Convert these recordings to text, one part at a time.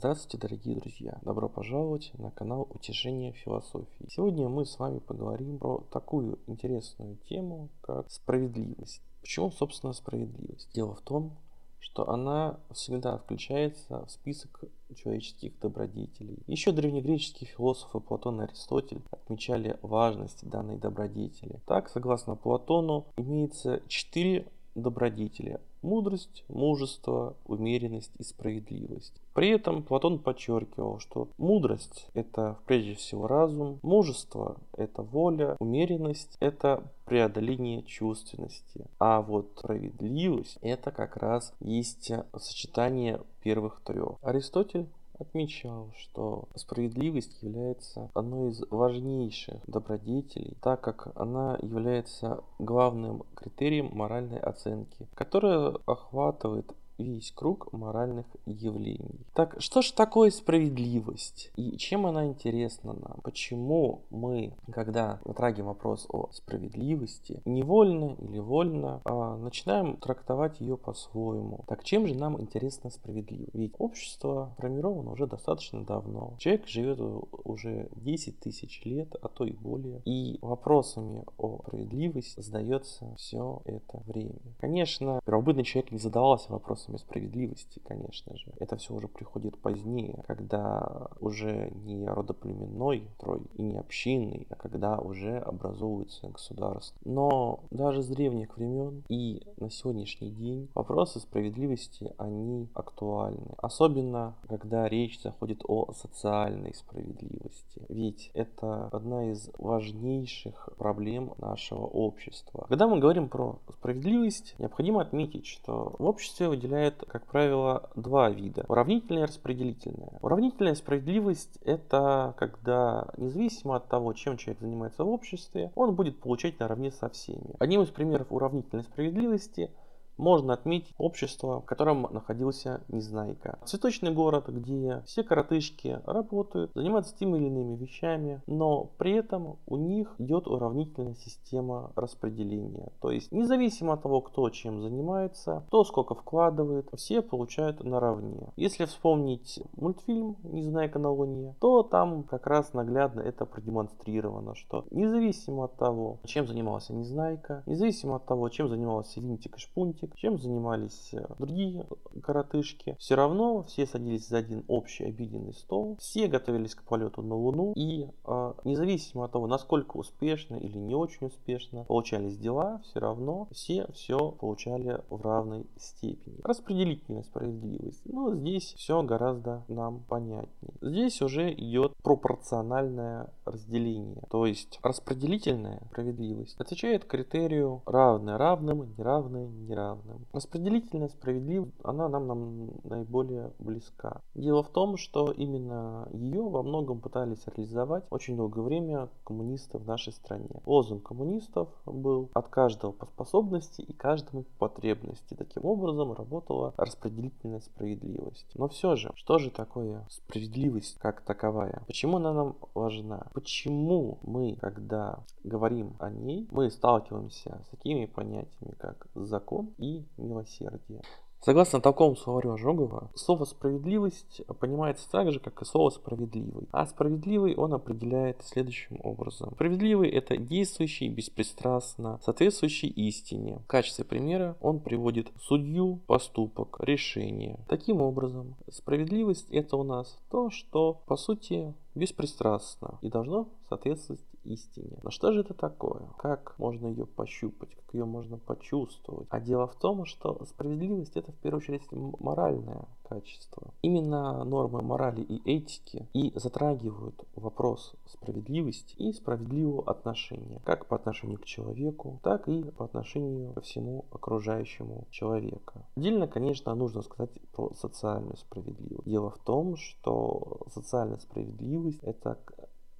Здравствуйте, дорогие друзья! Добро пожаловать на канал Утешения философии. Сегодня мы с вами поговорим про такую интересную тему, как справедливость. Почему, собственно, справедливость? Дело в том, что она всегда включается в список человеческих добродетелей. Еще древнегреческие философы Платон и Аристотель отмечали важность данной добродетели. Так, согласно Платону, имеется четыре добродетели – мудрость, мужество, умеренность и справедливость. При этом Платон подчеркивал, что мудрость – это прежде всего разум, мужество – это воля, умеренность – это преодоление чувственности, а вот справедливость – это как раз есть сочетание первых трех. Аристотель отмечал, что справедливость является одной из важнейших добродетелей, так как она является главным критерием моральной оценки, которая охватывает весь круг моральных явлений. Так, что же такое справедливость? И чем она интересна нам? Почему мы, когда затрагиваем вопрос о справедливости, невольно или вольно а, начинаем трактовать ее по-своему? Так чем же нам интересна справедливость? Ведь общество формировано уже достаточно давно. Человек живет уже 10 тысяч лет, а то и более. И вопросами о справедливости задается все это время. Конечно, первобытный человек не задавался вопросом вопросами справедливости, конечно же. Это все уже приходит позднее, когда уже не родоплеменной строй и не общинный, а когда уже образовывается государство. Но даже с древних времен и на сегодняшний день вопросы справедливости, они актуальны. Особенно, когда речь заходит о социальной справедливости. Ведь это одна из важнейших проблем нашего общества. Когда мы говорим про справедливость, необходимо отметить, что в обществе выделяется выделяет, как правило, два вида. Уравнительная и распределительная. Уравнительная справедливость – это когда, независимо от того, чем человек занимается в обществе, он будет получать наравне со всеми. Одним из примеров уравнительной справедливости – можно отметить общество, в котором находился Незнайка. Цветочный город, где все коротышки работают, занимаются теми или иными вещами, но при этом у них идет уравнительная система распределения. То есть независимо от того, кто чем занимается, кто сколько вкладывает, все получают наравне. Если вспомнить мультфильм «Незнайка на Луне», то там как раз наглядно это продемонстрировано, что независимо от того, чем занимался Незнайка, независимо от того, чем занимался Винтик и Шпунтик, чем занимались э, другие коротышки. Все равно все садились за один общий обеденный стол, все готовились к полету на Луну, и э, независимо от того, насколько успешно или не очень успешно получались дела, все равно все все получали в равной степени. Распределительная справедливость. Ну, здесь все гораздо нам понятнее. Здесь уже идет пропорциональное разделение. То есть распределительная справедливость отвечает критерию равное равным, неравное неравное равным. Распределительная справедливость, она нам, нам наиболее близка. Дело в том, что именно ее во многом пытались реализовать очень долгое время коммунисты в нашей стране. Лозунг коммунистов был от каждого по способности и каждому по потребности. Таким образом работала распределительная справедливость. Но все же, что же такое справедливость как таковая? Почему она нам важна? Почему мы, когда говорим о ней, мы сталкиваемся с такими понятиями, как закон и милосердие. Согласно такому словарю Ожогова, слово «справедливость» понимается так же, как и слово «справедливый». А справедливый он определяет следующим образом. Справедливый – это действующий беспристрастно, соответствующий истине. В качестве примера он приводит судью, поступок, решение. Таким образом, справедливость – это у нас то, что, по сути, беспристрастно и должно соответствовать истине. Но что же это такое? Как можно ее пощупать? Как ее можно почувствовать? А дело в том, что справедливость это в первую очередь моральное качество. Именно нормы морали и этики и затрагивают вопрос справедливости и справедливого отношения. Как по отношению к человеку, так и по отношению ко всему окружающему человека. Отдельно, конечно, нужно сказать про социальную справедливость. Дело в том, что социальная справедливость это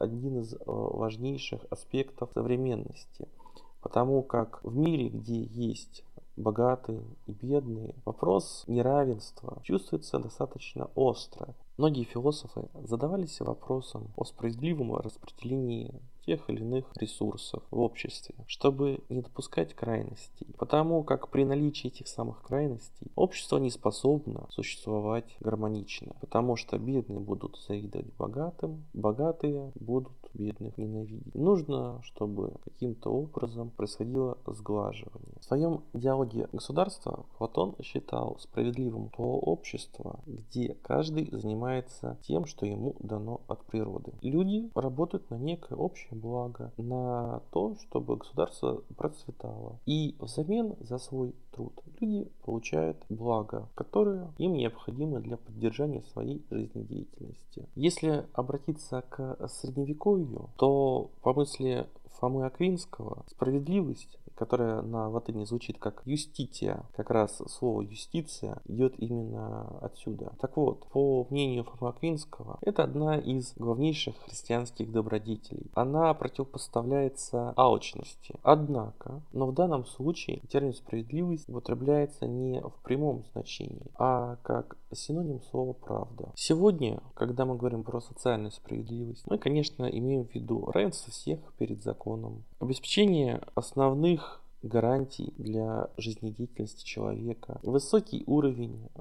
один из э, важнейших аспектов современности. Потому как в мире, где есть богатые и бедные, вопрос неравенства чувствуется достаточно остро. Многие философы задавались вопросом о справедливом распределении тех или иных ресурсов в обществе, чтобы не допускать крайностей. Потому как при наличии этих самых крайностей общество не способно существовать гармонично, потому что бедные будут завидовать богатым, богатые будут бедных ненавидеть. Нужно, чтобы каким-то образом происходило сглаживание. В своем диалоге государства Платон считал справедливым то общество, где каждый занимается тем, что ему дано от природы. Люди работают на некое общее благо, на то, чтобы государство процветало. И взамен за свой труд люди получают благо, которое им необходимо для поддержания своей жизнедеятельности. Если обратиться к средневековью, то по мысли Фомы Аквинского справедливость которая на латыни звучит как юстития. Как раз слово юстиция идет именно отсюда. Так вот, по мнению Фома Аквинского, это одна из главнейших христианских добродетелей. Она противопоставляется алчности. Однако, но в данном случае термин справедливость употребляется не в прямом значении, а как синоним слова правда. Сегодня, когда мы говорим про социальную справедливость, мы, конечно, имеем в виду равенство всех перед законом, обеспечение основных гарантий для жизнедеятельности человека, высокий уровень э,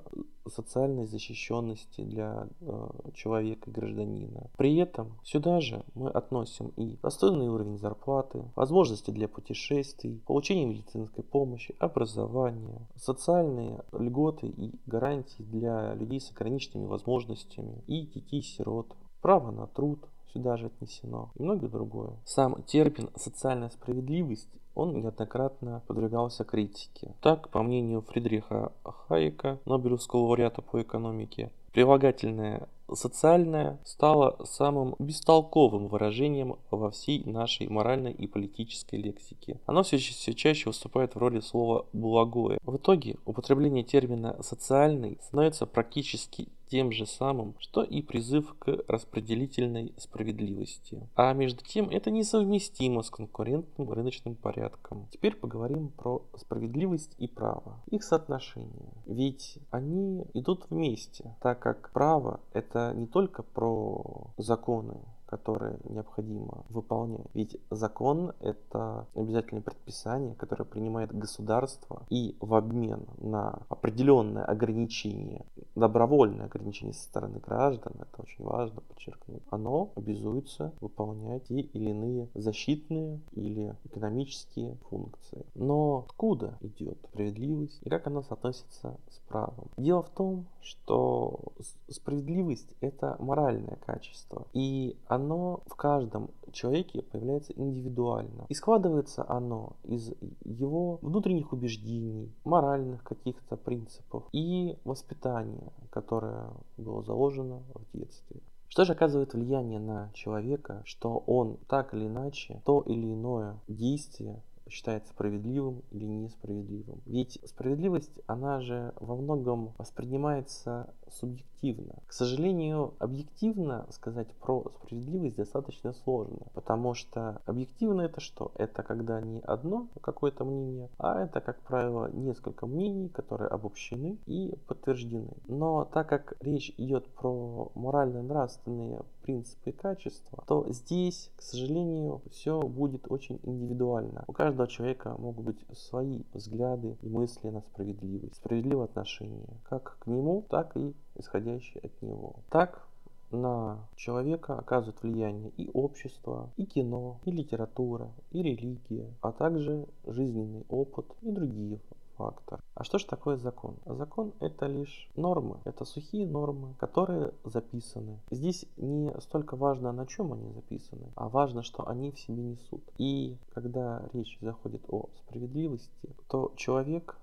социальной защищенности для э, человека гражданина. При этом сюда же мы относим и достойный уровень зарплаты, возможности для путешествий, получение медицинской помощи, образование, социальные льготы и гарантии для людей с ограниченными возможностями и детей-сирот, право на труд, сюда же отнесено и многое другое. Сам термин «социальная справедливость» он неоднократно подвергался критике. Так, по мнению Фридриха Хайека, Нобелевского лауреата по экономике, прилагательное социальное стало самым бестолковым выражением во всей нашей моральной и политической лексике. Оно все, все чаще выступает в роли слова «благое». В итоге употребление термина «социальный» становится практически тем же самым, что и призыв к распределительной справедливости. А между тем это несовместимо с конкурентным рыночным порядком. Теперь поговорим про справедливость и право. Их соотношение. Ведь они идут вместе, так как право это не только про законы, которые необходимо выполнять. Ведь закон — это обязательное предписание, которое принимает государство, и в обмен на определенное ограничение, добровольное ограничение со стороны граждан, это очень важно подчеркнуть, оно обязуется выполнять те или иные защитные или экономические функции. Но откуда идет справедливость и как она соотносится с правом? Дело в том, что справедливость — это моральное качество, и оно оно в каждом человеке появляется индивидуально. И складывается оно из его внутренних убеждений, моральных каких-то принципов и воспитания, которое было заложено в детстве. Что же оказывает влияние на человека, что он так или иначе то или иное действие считается справедливым или несправедливым. Ведь справедливость, она же во многом воспринимается субъективно. К сожалению, объективно сказать про справедливость достаточно сложно, потому что объективно это что? Это когда не одно какое-то мнение, а это, как правило, несколько мнений, которые обобщены и подтверждены. Но так как речь идет про морально-нравственные принципы и качества, то здесь, к сожалению, все будет очень индивидуально. У каждого человека могут быть свои взгляды и мысли на справедливость, справедливое отношение как к нему, так и исходящие от него. Так на человека оказывает влияние и общество, и кино, и литература, и религия, а также жизненный опыт и другие фактор. А что же такое закон? Закон это лишь нормы, это сухие нормы, которые записаны. Здесь не столько важно, на чем они записаны, а важно, что они в себе несут. И когда речь заходит о справедливости, то человек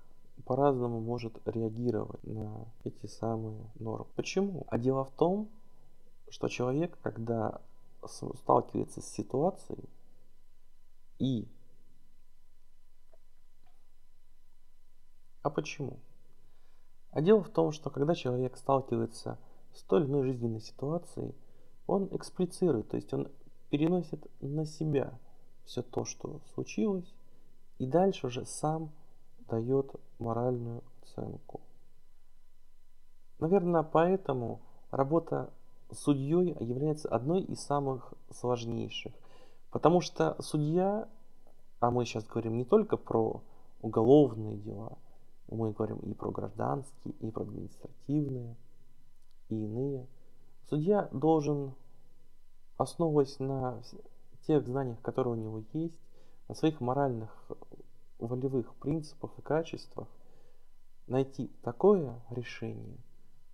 по-разному может реагировать на эти самые нормы. Почему? А дело в том, что человек, когда сталкивается с ситуацией и А почему? А дело в том, что когда человек сталкивается с той или иной жизненной ситуацией, он эксплицирует, то есть он переносит на себя все то, что случилось, и дальше уже сам дает моральную оценку. Наверное, поэтому работа судьей является одной из самых сложнейших, Потому что судья, а мы сейчас говорим не только про уголовные дела, мы говорим и про гражданские, и про административные, и иные. Судья должен, основываясь на тех знаниях, которые у него есть, на своих моральных волевых принципах и качествах, найти такое решение,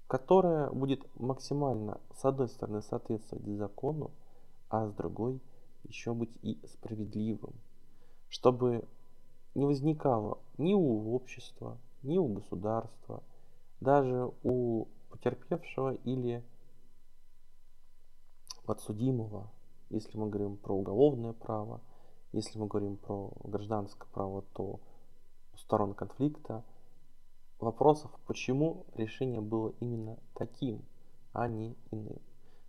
которое будет максимально, с одной стороны, соответствовать закону, а с другой еще быть и справедливым, чтобы не возникало ни у общества, ни у государства, даже у потерпевшего или подсудимого, если мы говорим про уголовное право, если мы говорим про гражданское право, то у сторон конфликта вопросов, почему решение было именно таким, а не иным.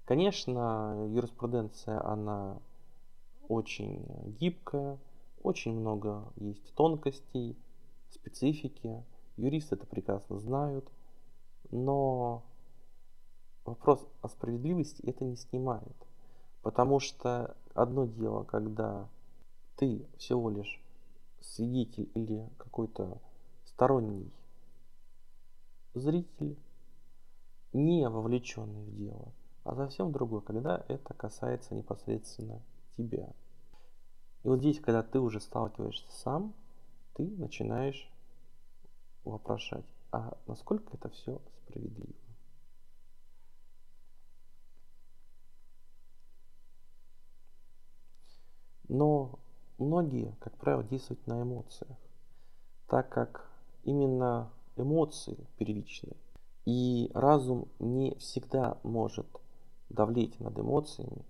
Конечно, юриспруденция, она очень гибкая, очень много есть тонкостей, специфики, юристы это прекрасно знают, но вопрос о справедливости это не снимает. Потому что одно дело, когда ты всего лишь свидетель или какой-то сторонний зритель, не вовлеченный в дело, а совсем другое, когда это касается непосредственно тебя. И вот здесь, когда ты уже сталкиваешься сам, ты начинаешь вопрошать, а насколько это все справедливо. Но многие, как правило, действуют на эмоциях, так как именно эмоции первичны. И разум не всегда может давлеть над эмоциями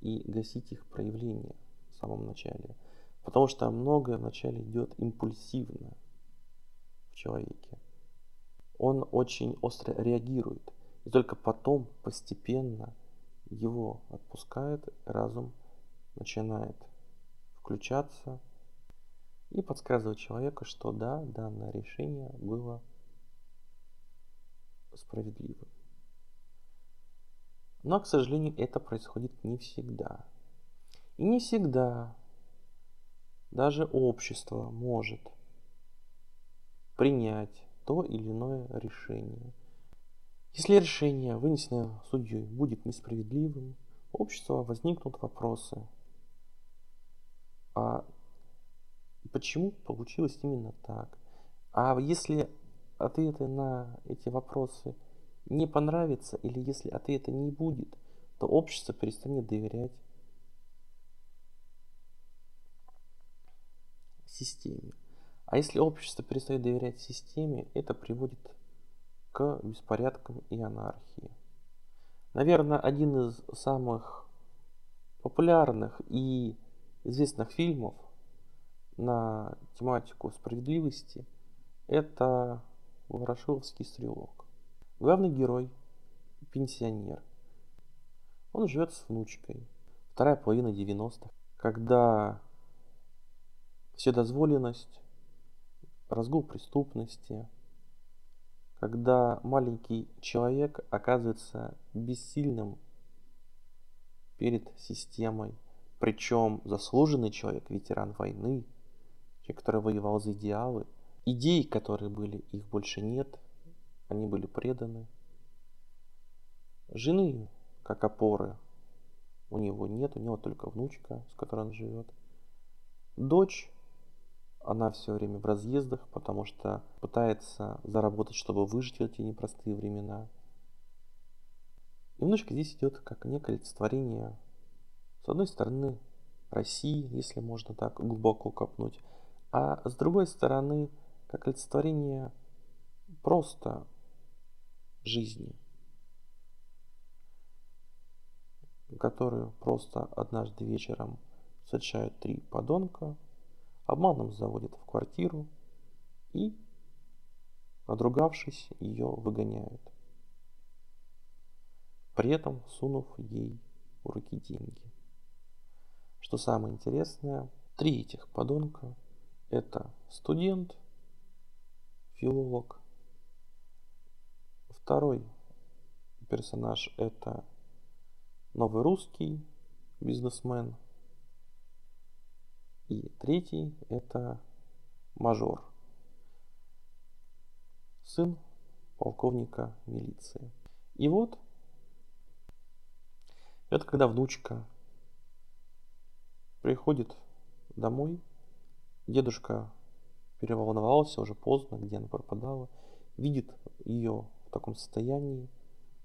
и гасить их проявление в самом начале. Потому что многое вначале идет импульсивно в человеке. Он очень остро реагирует. И только потом постепенно его отпускает, разум начинает включаться и подсказывать человеку, что да, данное решение было справедливым. Но, к сожалению, это происходит не всегда. И не всегда даже общество может принять то или иное решение. Если решение, вынесенное судьей, будет несправедливым, общество возникнут вопросы, а почему получилось именно так? А если ответы на эти вопросы не понравятся, или если ответа не будет, то общество перестанет доверять системе. А если общество перестает доверять системе, это приводит к беспорядкам и анархии. Наверное, один из самых популярных и известных фильмов на тематику справедливости это Ворошиловский стрелок. Главный герой – пенсионер. Он живет с внучкой. Вторая половина 90-х, когда вседозволенность, разгул преступности, когда маленький человек оказывается бессильным перед системой, причем заслуженный человек, ветеран войны, человек, который воевал за идеалы. Идеи, которые были, их больше нет, они были преданы. Жены, как опоры, у него нет, у него только внучка, с которой он живет. Дочь, она все время в разъездах, потому что пытается заработать, чтобы выжить в эти непростые времена. Внучка здесь идет как некое олицетворение с одной стороны, России, если можно так глубоко копнуть, а с другой стороны, как олицетворение просто жизни, которую просто однажды вечером встречают три подонка, обманом заводят в квартиру и, надругавшись, ее выгоняют, при этом сунув ей в руки деньги. Что самое интересное, три этих подонка – это студент, филолог. Второй персонаж – это новый русский бизнесмен, И третий это мажор, сын полковника милиции. И вот, это когда внучка приходит домой, дедушка переволновался, уже поздно, где она пропадала, видит ее в таком состоянии,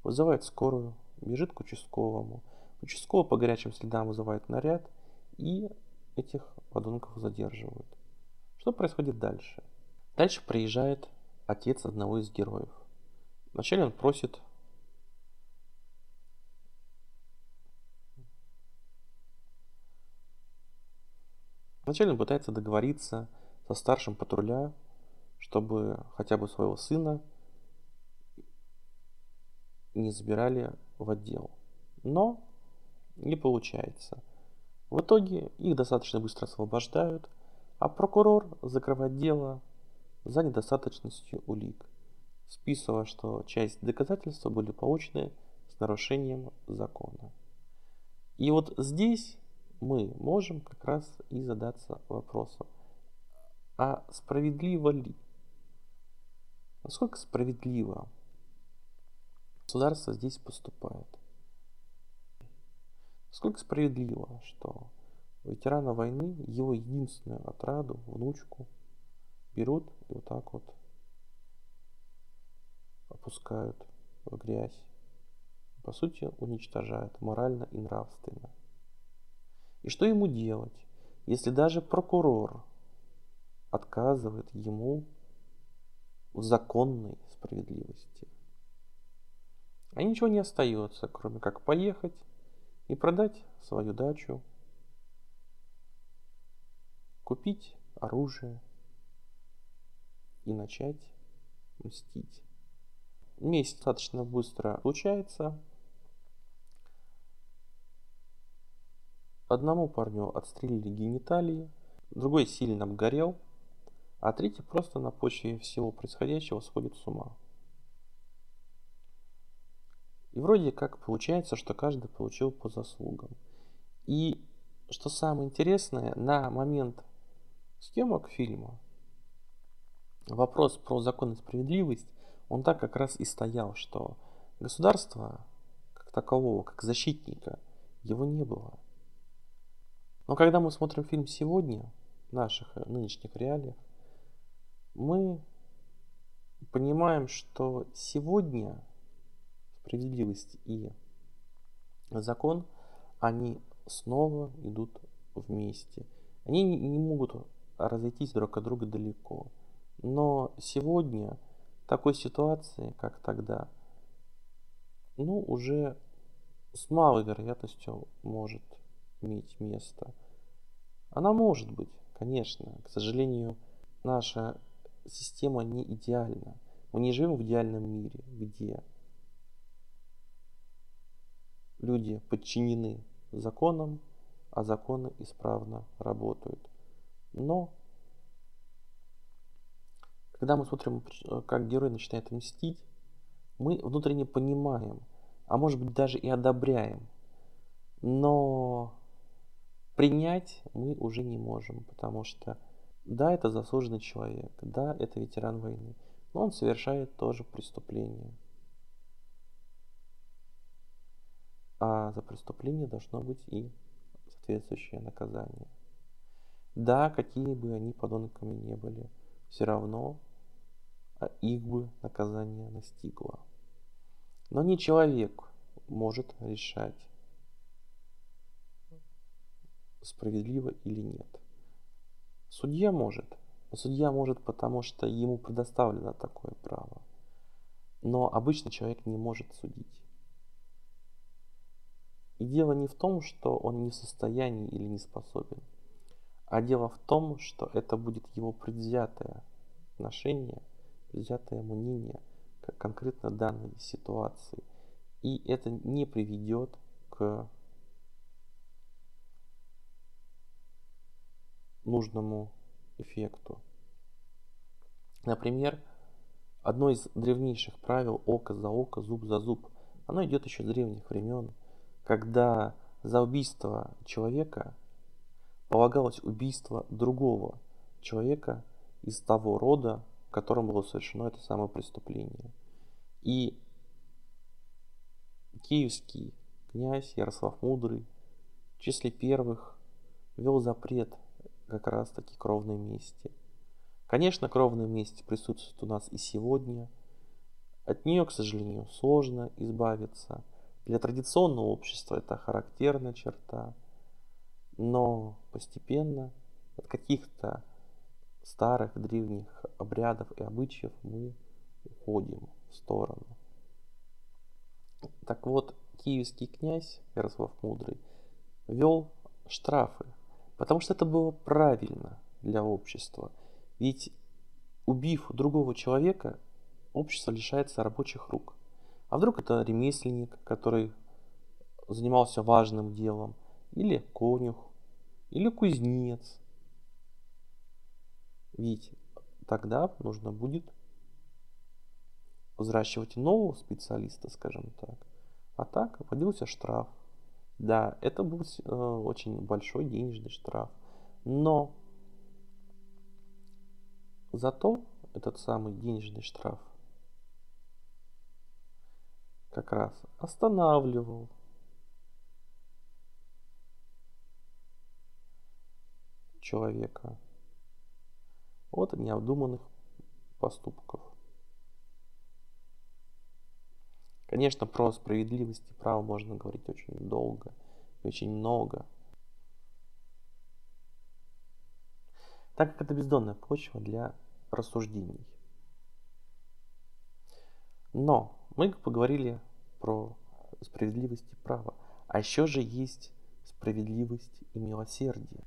вызывает скорую, бежит к участковому. Участковый по горячим следам вызывает наряд и этих подонков задерживают. Что происходит дальше? Дальше приезжает отец одного из героев. Вначале он просит Вначале он пытается договориться со старшим патруля, чтобы хотя бы своего сына не забирали в отдел. Но не получается. В итоге их достаточно быстро освобождают, а прокурор закрывает дело за недостаточностью улик, списывая, что часть доказательств были получены с нарушением закона. И вот здесь мы можем как раз и задаться вопросом, а справедливо ли? Насколько справедливо государство здесь поступает? Сколько справедливо, что ветерана войны, его единственную отраду, внучку, берут и вот так вот опускают в грязь. По сути, уничтожают морально и нравственно. И что ему делать, если даже прокурор отказывает ему в законной справедливости? А ничего не остается, кроме как поехать и продать свою дачу, купить оружие и начать мстить. Месть достаточно быстро случается, Одному парню отстрелили гениталии, другой сильно обгорел, а третий просто на почве всего происходящего сходит с ума. И вроде как получается, что каждый получил по заслугам. И что самое интересное, на момент съемок фильма вопрос про закон и справедливость, он так как раз и стоял, что государства как такового, как защитника, его не было. Но когда мы смотрим фильм сегодня, в наших э, нынешних реалиях, мы понимаем, что сегодня справедливость и закон, они снова идут вместе. Они не могут разойтись друг от друга далеко. Но сегодня такой ситуации, как тогда, ну, уже с малой вероятностью может иметь место. Она может быть, конечно. К сожалению, наша система не идеальна. Мы не живем в идеальном мире, где люди подчинены законам, а законы исправно работают. Но когда мы смотрим, как герой начинает мстить, мы внутренне понимаем, а может быть даже и одобряем. Но принять мы уже не можем, потому что да, это заслуженный человек, да, это ветеран войны, но он совершает тоже преступление. А за преступление должно быть и соответствующее наказание. Да, какие бы они подонками не были, все равно а их бы наказание настигло. Но не человек может решать, справедливо или нет. Судья может. Судья может, потому что ему предоставлено такое право. Но обычный человек не может судить. И дело не в том, что он не в состоянии или не способен, а дело в том, что это будет его предвзятое отношение, предвзятое мнение к конкретно данной ситуации. И это не приведет к нужному эффекту. Например, одно из древнейших правил око за око, зуб за зуб, оно идет еще с древних времен, когда за убийство человека по предполагалось убийство другого человека из того рода, в котором было совершено это самое преступление. И киевский князь Ярослав Мудрый в числе первых вел запрет как раз таки кровной мести. Конечно, кровная месть присутствует у нас и сегодня. От нее, к сожалению, сложно избавиться. Для традиционного общества это характерная черта. Но постепенно от каких-то старых древних обрядов и обычаев мы уходим в сторону. Так вот, киевский князь Ярослав Мудрый вел штрафы, потому что это было правильно для общества. Ведь убив другого человека, общество лишается рабочих рук. А вдруг это ремесленник, который занимался важным делом, или конюх, или кузнец. Ведь тогда нужно будет взращивать нового специалиста, скажем так. А так вводился штраф. Да, это был э, очень большой денежный штраф. Но зато этот самый денежный штраф как раз останавливал человека от необдуманных поступков. Конечно, про справедливость и право можно говорить очень долго и очень много. Так как это бездонная почва для рассуждений. Но мы поговорили про справедливость и право. А еще же есть справедливость и милосердие.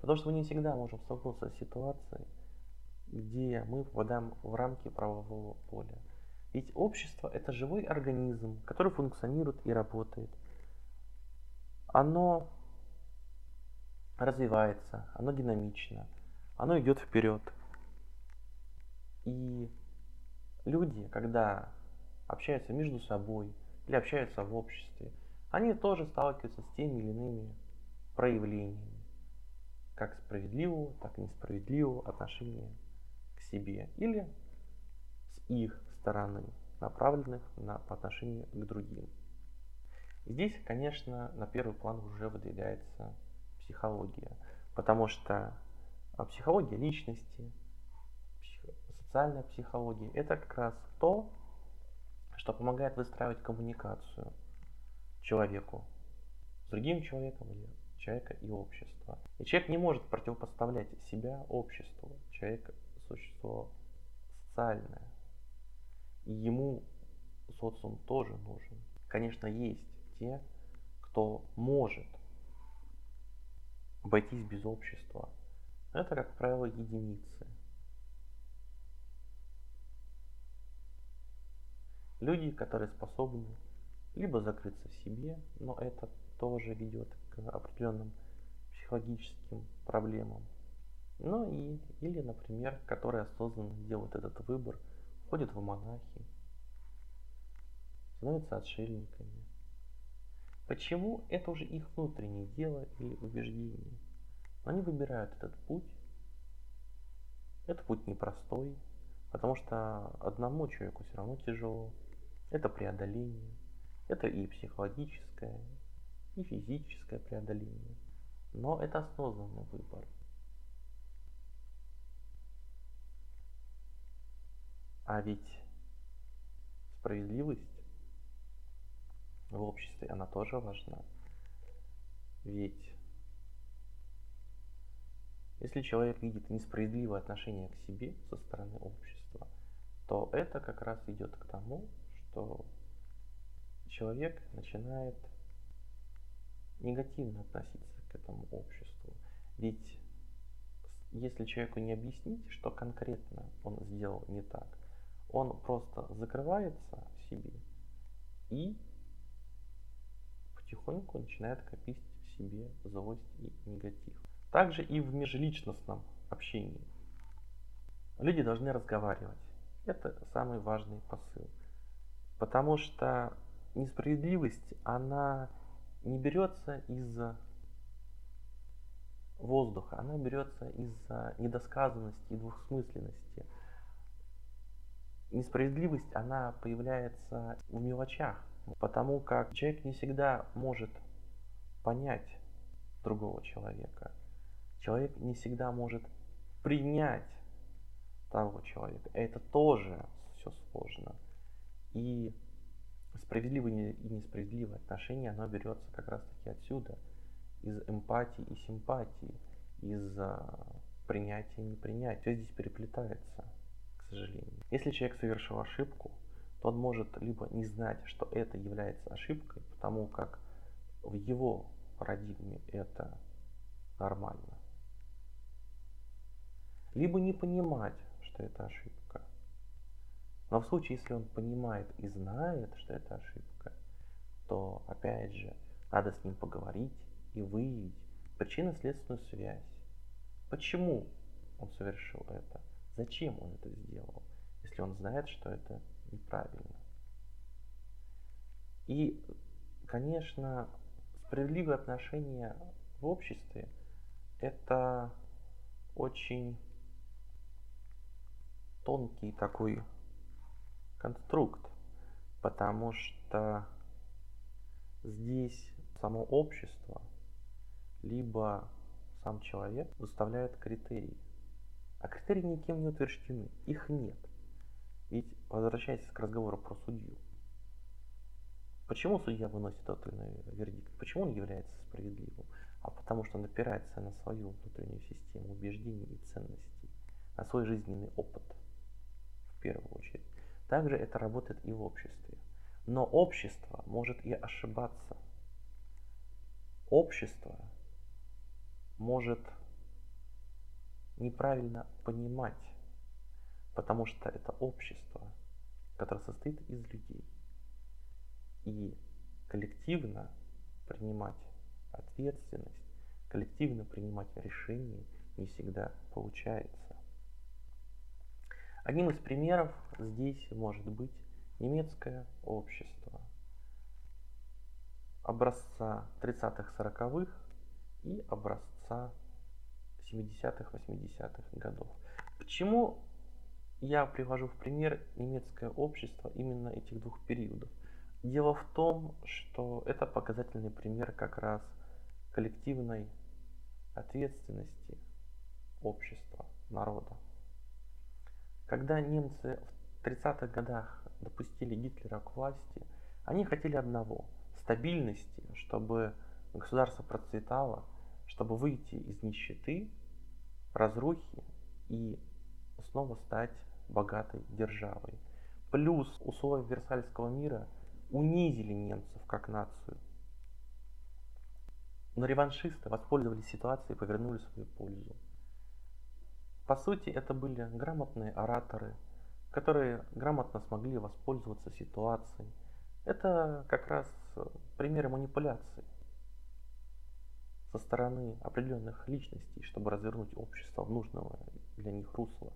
Потому что мы не всегда можем столкнуться с ситуацией, где мы попадаем в рамки правового поля. Ведь общество это живой организм, который функционирует и работает. Оно развивается, оно динамично, оно идет вперед. И люди, когда общаются между собой или общаются в обществе, они тоже сталкиваются с теми или иными проявлениями, как справедливого, так и несправедливого отношения к себе или с их стороны, направленных на, по отношению к другим. Здесь, конечно, на первый план уже выдвигается психология, потому что а, психология личности, социальная психология – это как раз то, что помогает выстраивать коммуникацию человеку с другим человеком или человека и общества. И человек не может противопоставлять себя обществу. Человек – существо социальное. И ему социум тоже нужен. Конечно, есть те, кто может обойтись без общества. Но это, как правило, единицы. Люди, которые способны либо закрыться в себе, но это тоже ведет к определенным психологическим проблемам. Ну и, или, например, которые осознанно делают этот выбор – ходят в монахи, становятся отшельниками. Почему? Это уже их внутреннее дело или убеждение. Но они выбирают этот путь. Это путь непростой, потому что одному человеку все равно тяжело. Это преодоление. Это и психологическое, и физическое преодоление. Но это осознанный выбор. А ведь справедливость в обществе, она тоже важна. Ведь если человек видит несправедливое отношение к себе со стороны общества, то это как раз идет к тому, что человек начинает негативно относиться к этому обществу. Ведь если человеку не объяснить, что конкретно он сделал не так, он просто закрывается в себе и потихоньку начинает копить в себе злость и негатив. Также и в межличностном общении. Люди должны разговаривать. Это самый важный посыл. Потому что несправедливость, она не берется из воздуха, она берется из-за недосказанности и двухсмысленности. Несправедливость, она появляется в мелочах, потому как человек не всегда может понять другого человека. Человек не всегда может принять того человека. Это тоже все сложно. И справедливое и несправедливое отношение, оно берется как раз таки отсюда, из эмпатии и симпатии, из принятия и непринятия. Все здесь переплетается, к сожалению. Если человек совершил ошибку, то он может либо не знать, что это является ошибкой, потому как в его парадигме это нормально, либо не понимать, что это ошибка. Но в случае, если он понимает и знает, что это ошибка, то, опять же, надо с ним поговорить и выявить причинно-следственную связь. Почему он совершил это? Зачем он это сделал, если он знает, что это неправильно? И, конечно, справедливые отношения в обществе – это очень тонкий такой конструкт, потому что здесь само общество, либо сам человек выставляет критерии. А критерии никем не утверждены, их нет. Ведь, возвращаясь к разговору про судью, почему судья выносит тот или иной вердикт? Почему он является справедливым? А потому что он опирается на свою внутреннюю систему убеждений и ценностей, на свой жизненный опыт в первую очередь. Также это работает и в обществе. Но общество может и ошибаться. Общество может неправильно понимать, потому что это общество, которое состоит из людей. И коллективно принимать ответственность, коллективно принимать решения не всегда получается. Одним из примеров здесь может быть немецкое общество образца 30-х, 40-х и образца 70-х, 80-х годов. Почему я привожу в пример немецкое общество именно этих двух периодов? Дело в том, что это показательный пример как раз коллективной ответственности общества, народа. Когда немцы в 30-х годах допустили Гитлера к власти, они хотели одного – стабильности, чтобы государство процветало, чтобы выйти из нищеты, разрухи и снова стать богатой державой. Плюс условия Версальского мира унизили немцев как нацию. Но реваншисты воспользовались ситуацией и повернули свою пользу. По сути, это были грамотные ораторы, которые грамотно смогли воспользоваться ситуацией. Это как раз примеры манипуляций со стороны определенных личностей, чтобы развернуть общество в нужного для них русла.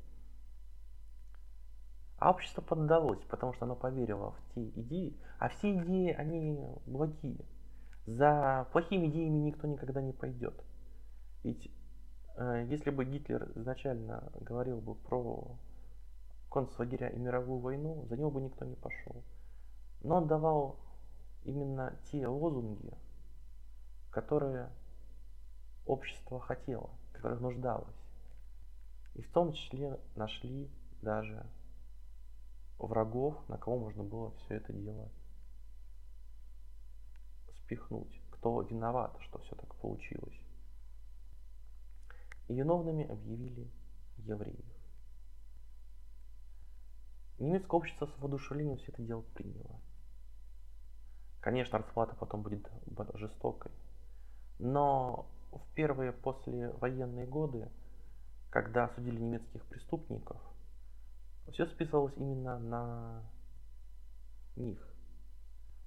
А общество поддалось, потому что оно поверило в те идеи, а все идеи, они благие. За плохими идеями никто никогда не пойдет. Ведь Э, если бы Гитлер изначально говорил бы про концлагеря и мировую войну, за него бы никто не пошел. Но он давал именно те лозунги, которые общество хотело, которых нуждалось. И в том числе нашли даже врагов, на кого можно было все это дело спихнуть. Кто виноват, что все так получилось и виновными объявили евреев. Немецкое общество с воодушевлением все это дело приняло. Конечно, расплата потом будет жестокой, но в первые послевоенные годы, когда судили немецких преступников, все списывалось именно на них.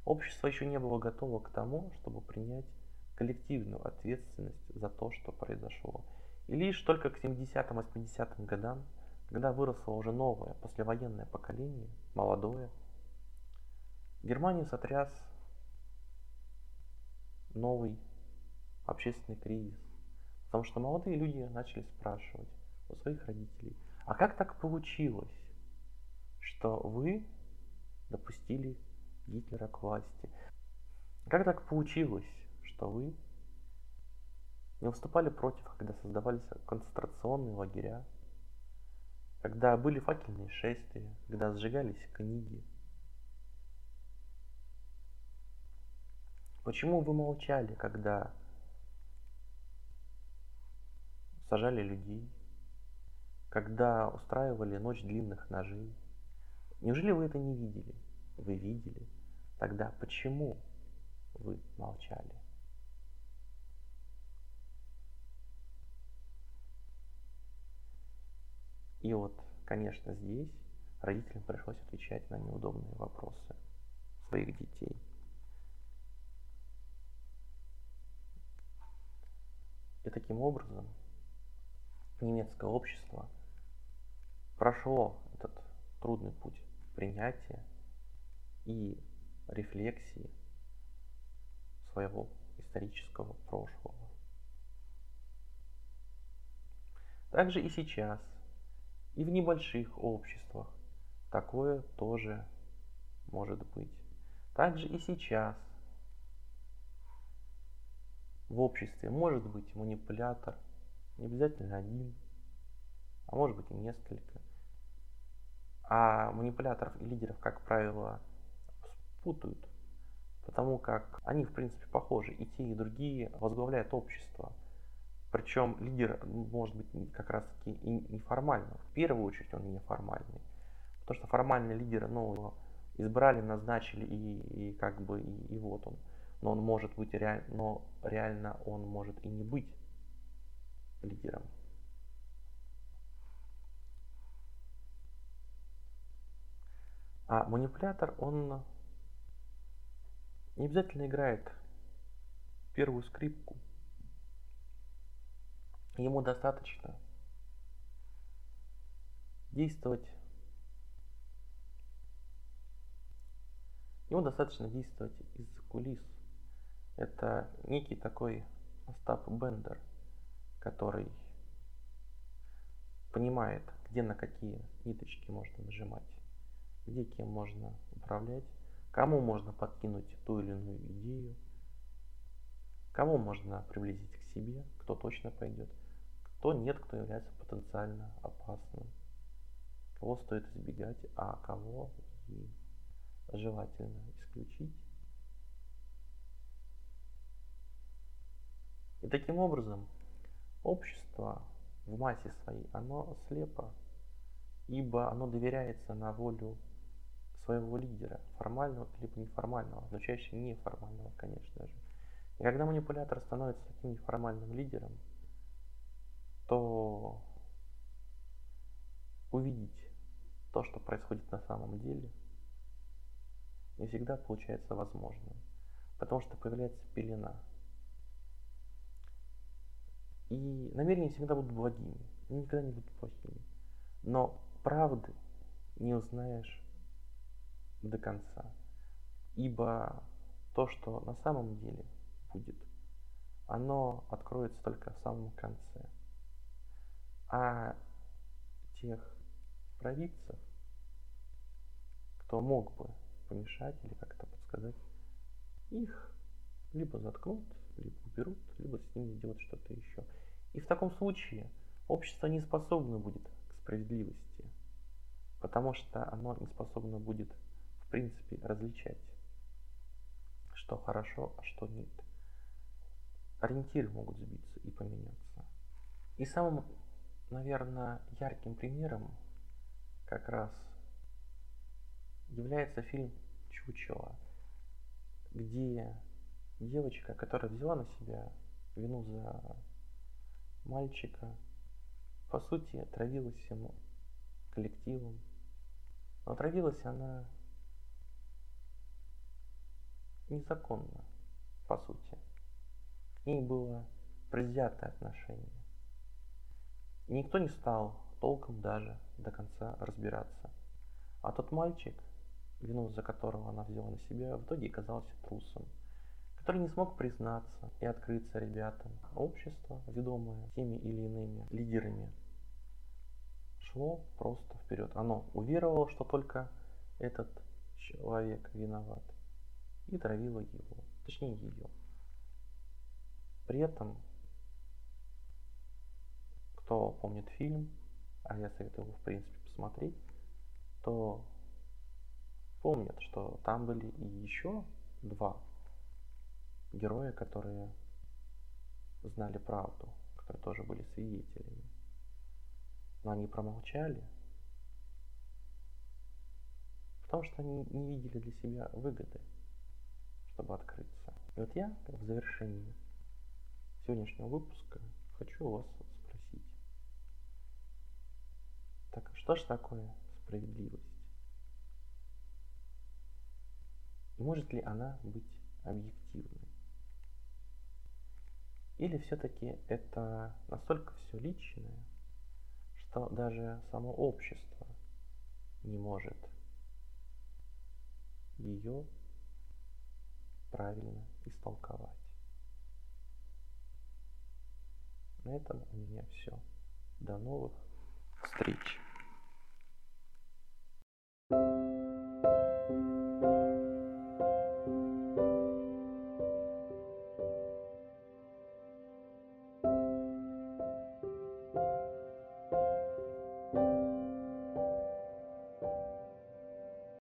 Общество еще не было готово к тому, чтобы принять коллективную ответственность за то, что произошло. И лишь только к 70-80-м годам, когда выросло уже новое послевоенное поколение, молодое, Германию сотряс новый общественный кризис, Потому что молодые люди начали спрашивать у своих родителей, а как так получилось, что вы допустили Гитлера к власти? Как так получилось, что вы не выступали против, когда создавались концентрационные лагеря, когда были факельные шествия, когда сжигались книги? Почему вы молчали, когда сажали людей, когда устраивали ночь длинных ножей. Неужели вы это не видели? Вы видели. Тогда почему вы молчали? И вот, конечно, здесь родителям пришлось отвечать на неудобные вопросы своих детей. И таким образом немецкое общество прошло этот трудный путь принятия и рефлексии своего исторического прошлого. Также и сейчас, и в небольших обществах такое тоже может быть. Также и сейчас в обществе может быть манипулятор – не обязательно один, а может быть и несколько. А манипуляторов и лидеров, как правило, спутают, потому как они, в принципе, похожи. И те, и другие возглавляют общество. Причем лидер может быть как раз-таки и неформальным. В первую очередь он неформальный. Потому что формальный лидер, ну, его избрали, назначили, и, и как бы, и, и вот он. Но он может быть реально, но реально он может и не быть лидером. А манипулятор, он не обязательно играет первую скрипку. Ему достаточно действовать Ему достаточно действовать из-за кулис. Это некий такой Остап Бендер – который понимает, где на какие ниточки можно нажимать, где кем можно управлять, кому можно подкинуть ту или иную идею, кому можно приблизить к себе, кто точно пойдет, кто нет, кто является потенциально опасным, кого стоит избегать, а кого и желательно исключить. И таким образом Общество в массе своей, оно слепо, ибо оно доверяется на волю своего лидера, формального либо неформального, но чаще неформального, конечно же. И когда манипулятор становится таким неформальным лидером, увидеть то, что происходит на самом деле, не всегда получается возможным, потому что появляется пелена – и намерения всегда будут благими, никогда не будут плохими. Но правды не узнаешь до конца. Ибо то, что на самом деле будет, оно откроется только в самом конце. А тех провидцев, кто мог бы помешать или как-то подсказать, их либо заткнут, либо уберут, либо с ними делают что-то еще. И в таком случае общество не способно будет к справедливости, потому что оно не способно будет в принципе различать, что хорошо, а что нет. Ориентиры могут сбиться и поменяться. И самым, наверное, ярким примером как раз является фильм Чучело, где девочка, которая взяла на себя вину за мальчика, по сути, отравилась ему коллективом. Но отравилась она незаконно, по сути. К ней было предвзятое отношение. И никто не стал толком даже до конца разбираться. А тот мальчик, вину за которого она взяла на себя, в итоге оказался трусом, который не смог признаться и открыться ребятам. Общество, ведомое теми или иными лидерами, шло просто вперед. Оно уверовало, что только этот человек виноват и травило его, точнее ее. При этом, кто помнит фильм, а я советую его в принципе посмотреть, то помнят, что там были и еще два героя, которые знали правду, которые тоже были свидетелями. Но они промолчали, потому что они не видели для себя выгоды, чтобы открыться. И вот я в завершении сегодняшнего выпуска хочу вас спросить. Так, что же такое справедливость? Может ли она быть объективной? Или все-таки это настолько все личное, что даже само общество не может ее правильно истолковать. На этом у меня все. До новых встреч.